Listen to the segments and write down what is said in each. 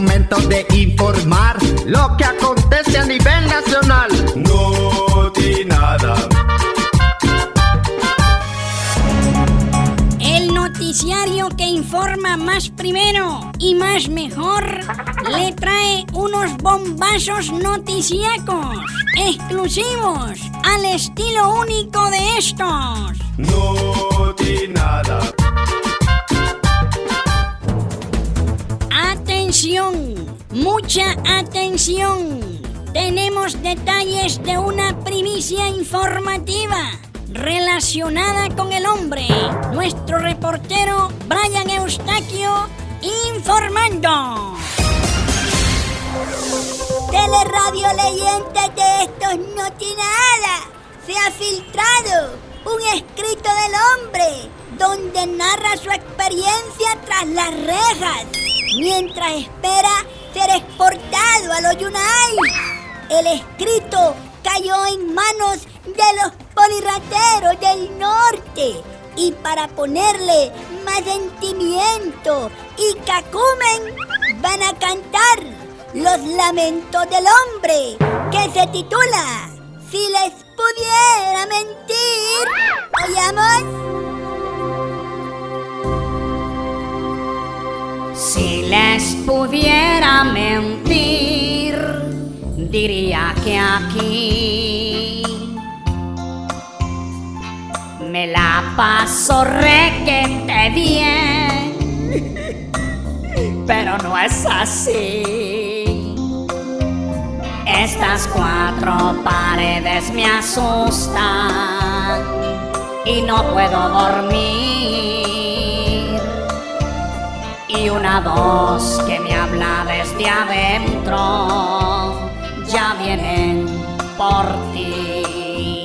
momento de informar lo que acontece a nivel nacional. No nada. El noticiario que informa más primero y más mejor le trae unos bombazos noticíacos exclusivos al estilo único de estos. No nada. Atención, mucha atención. Tenemos detalles de una primicia informativa relacionada con el hombre. Nuestro reportero Brian Eustaquio informando. Teleradio Leyenda de estos no tiene nada. Se ha filtrado un escrito del hombre donde narra su experiencia tras las rejas mientras espera ser exportado a los Yunai. El escrito cayó en manos de los polirrateros del norte y para ponerle más sentimiento y cacumen van a cantar los lamentos del hombre que se titula Si les pudiera mentir. ¿Oyamos? Si les pudiera mentir, diría que aquí me la paso requete bien, pero no es así. Estas cuatro paredes me asustan y no puedo dormir y una voz que me habla desde adentro ya vienen por ti.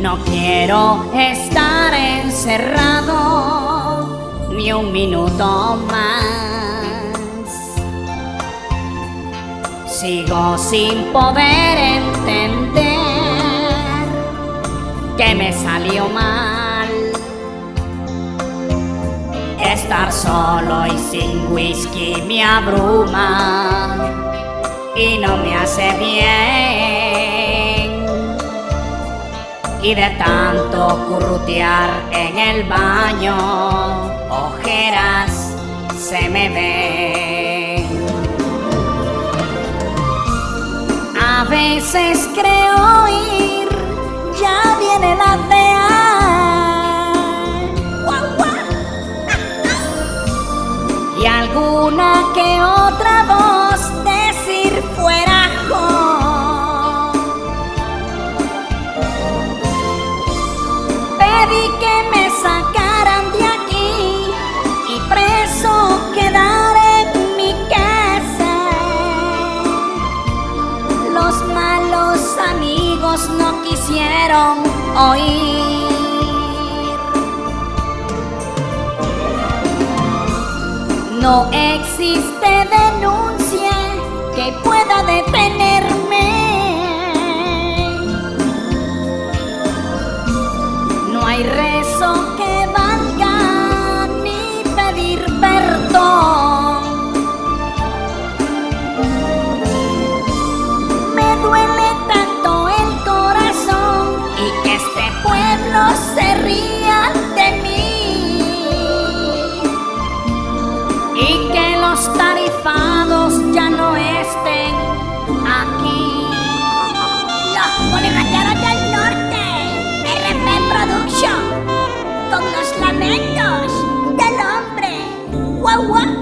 No quiero estar encerrado ni un minuto más. Sigo sin poder entender que me salió mal Estar solo y sin whisky me abruma y no me hace bien. Y de tanto currutear en el baño, ojeras se me ven. A veces creo ir, ya viene oír. No existe que hombre.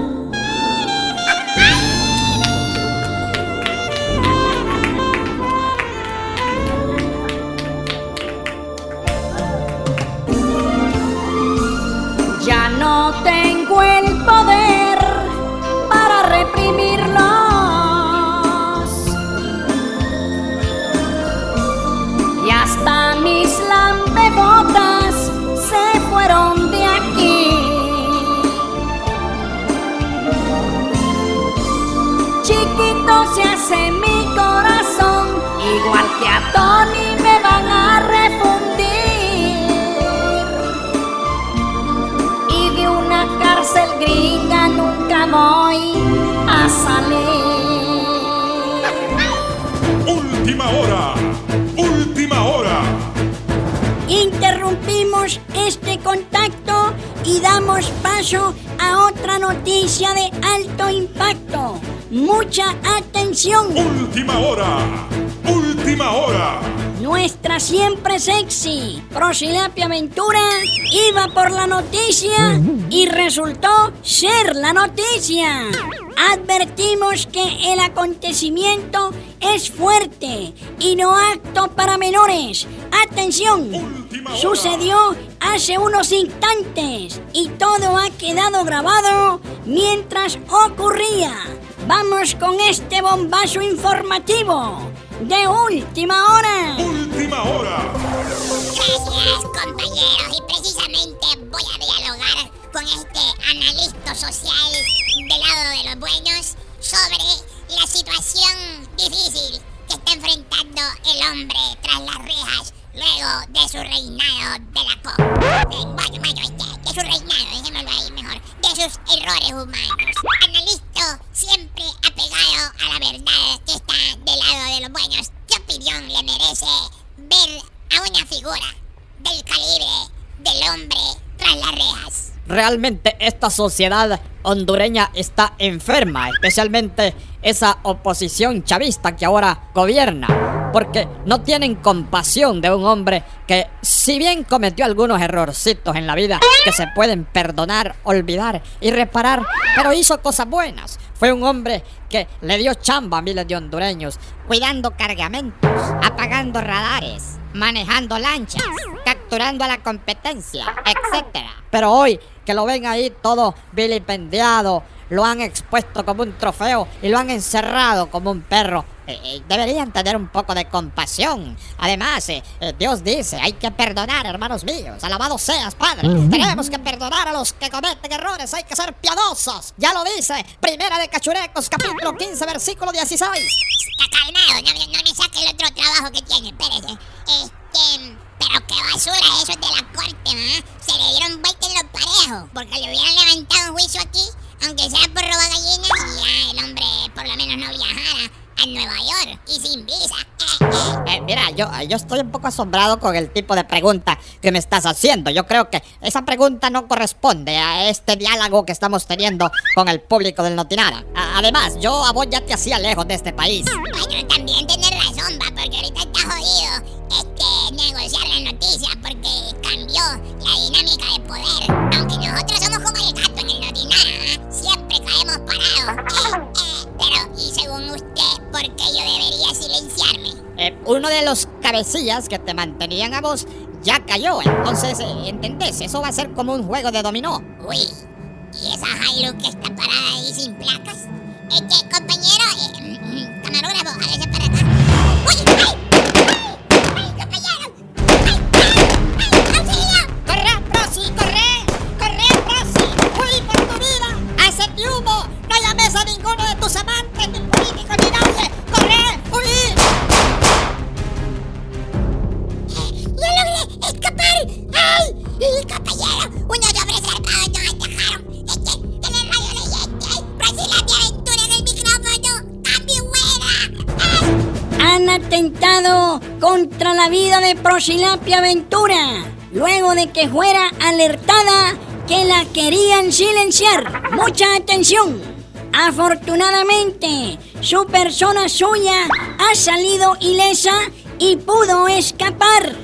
Voy a salir. Última hora. Última hora. Interrumpimos este contacto y damos paso a otra noticia de alto impacto. Mucha atención. Última hora. Última hora. Nuestra siempre sexy Prosilapia Aventura iba por la noticia y resultó ser la noticia. Advertimos que el acontecimiento es fuerte y no apto para menores. Atención, sucedió hace unos instantes y todo ha quedado grabado mientras ocurría. Vamos con este bombazo informativo de última hora. Última hora. Gracias, compañeros. Y precisamente voy a dialogar con este analista social del lado de los buenos sobre la situación difícil que está enfrentando el hombre tras las rejas luego de su reinado de la COP. Eh, bueno, bueno, de su reinado, dejémoslo ahí mejor, de sus errores humanos. Analista siempre apegado a la verdad que está del lado de los buenos. ¿Qué opinión le merece ver a una figura del calibre del hombre tras las rejas? Realmente esta sociedad hondureña está enferma, especialmente esa oposición chavista que ahora gobierna, porque no tienen compasión de un hombre que si bien cometió algunos errorcitos en la vida que se pueden perdonar, olvidar y reparar, pero hizo cosas buenas. Fue un hombre que le dio chamba a miles de hondureños, cuidando cargamentos, apagando radares, manejando lanchas, capturando a la competencia, etc. Pero hoy que lo ven ahí todo vilipendiado, lo han expuesto como un trofeo y lo han encerrado como un perro. Eh, eh, deberían tener un poco de compasión. Además, eh, eh, Dios dice, hay que perdonar, hermanos míos. Alabado seas, Padre. Tenemos que perdonar a los que cometen errores. Hay que ser piadosos. Ya lo dice. Primera de Cachurecos, capítulo 15, versículo 16. Está calmado, no, me- no me saque el otro trabajo que tiene, espérese. Este, pero qué basura eso de la corte, ¿ah? Se le dieron vuelta en los parejos, porque le hubieran levantado un juicio aquí, aunque sea por robar gallinas, y ya el hombre por lo menos no viajara a Nueva York y sin visa. Eh, eh. Eh, mira, yo, yo estoy un poco asombrado con el tipo de pregunta que me estás haciendo. Yo creo que esa pregunta no corresponde a este diálogo que estamos teniendo con el público del Notinara. A- además, yo a vos ya te hacía lejos de este país. Bueno, también tenés razón, va, porque ahorita está jodido este, negociar la noticia porque cambió la dinámica de poder. Aunque nosotros somos como el gato en el notinara, ¿ah? siempre caemos parados. Eh, eh, pero, y según usted, ¿por qué yo debería silenciarme? Eh, uno de los cabecillas que te mantenían a vos ya cayó. Entonces, eh, ¿entendés? Eso va a ser como un juego de dominó. Uy, ¿y esa Hilux que está parada ahí sin placas? Este, compañero, eh, mm, mm, camarógrafo, hágase para atentado contra la vida de Prosilapia Ventura, luego de que fuera alertada que la querían silenciar. Mucha atención. Afortunadamente, su persona suya ha salido ilesa y pudo escapar.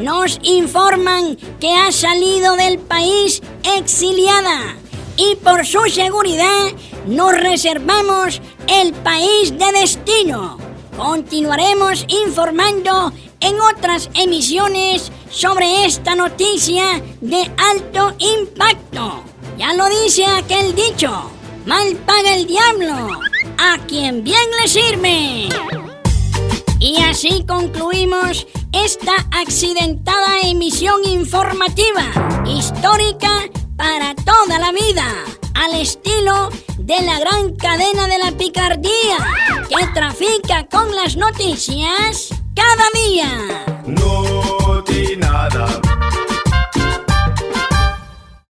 Nos informan que ha salido del país exiliada y por su seguridad nos reservamos el país de destino. Continuaremos informando en otras emisiones sobre esta noticia de alto impacto. Ya lo dice aquel dicho, mal paga el diablo, a quien bien le sirve. Y así concluimos esta accidentada emisión informativa, histórica para toda la vida, al estilo de la gran cadena de la picardía que trafica con las noticias cada día. No nada.